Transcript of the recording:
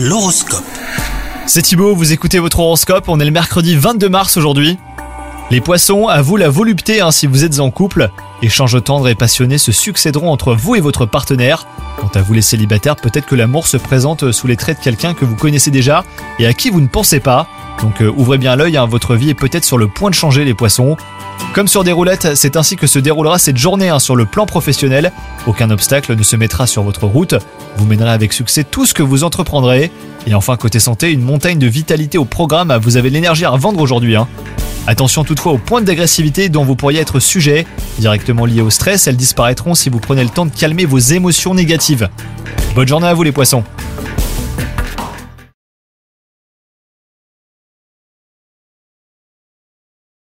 L'horoscope. C'est Thibaut, vous écoutez votre horoscope, on est le mercredi 22 mars aujourd'hui. Les poissons, à vous la volupté hein, si vous êtes en couple. Échanges tendres et passionnés se succéderont entre vous et votre partenaire. Quant à vous les célibataires, peut-être que l'amour se présente sous les traits de quelqu'un que vous connaissez déjà et à qui vous ne pensez pas. Donc euh, ouvrez bien l'œil, hein, votre vie est peut-être sur le point de changer les poissons. Comme sur des roulettes, c'est ainsi que se déroulera cette journée hein, sur le plan professionnel. Aucun obstacle ne se mettra sur votre route. Vous mènerez avec succès tout ce que vous entreprendrez. Et enfin, côté santé, une montagne de vitalité au programme. Vous avez l'énergie à revendre aujourd'hui. hein. Attention toutefois aux pointes d'agressivité dont vous pourriez être sujet. Directement liées au stress, elles disparaîtront si vous prenez le temps de calmer vos émotions négatives. Bonne journée à vous les poissons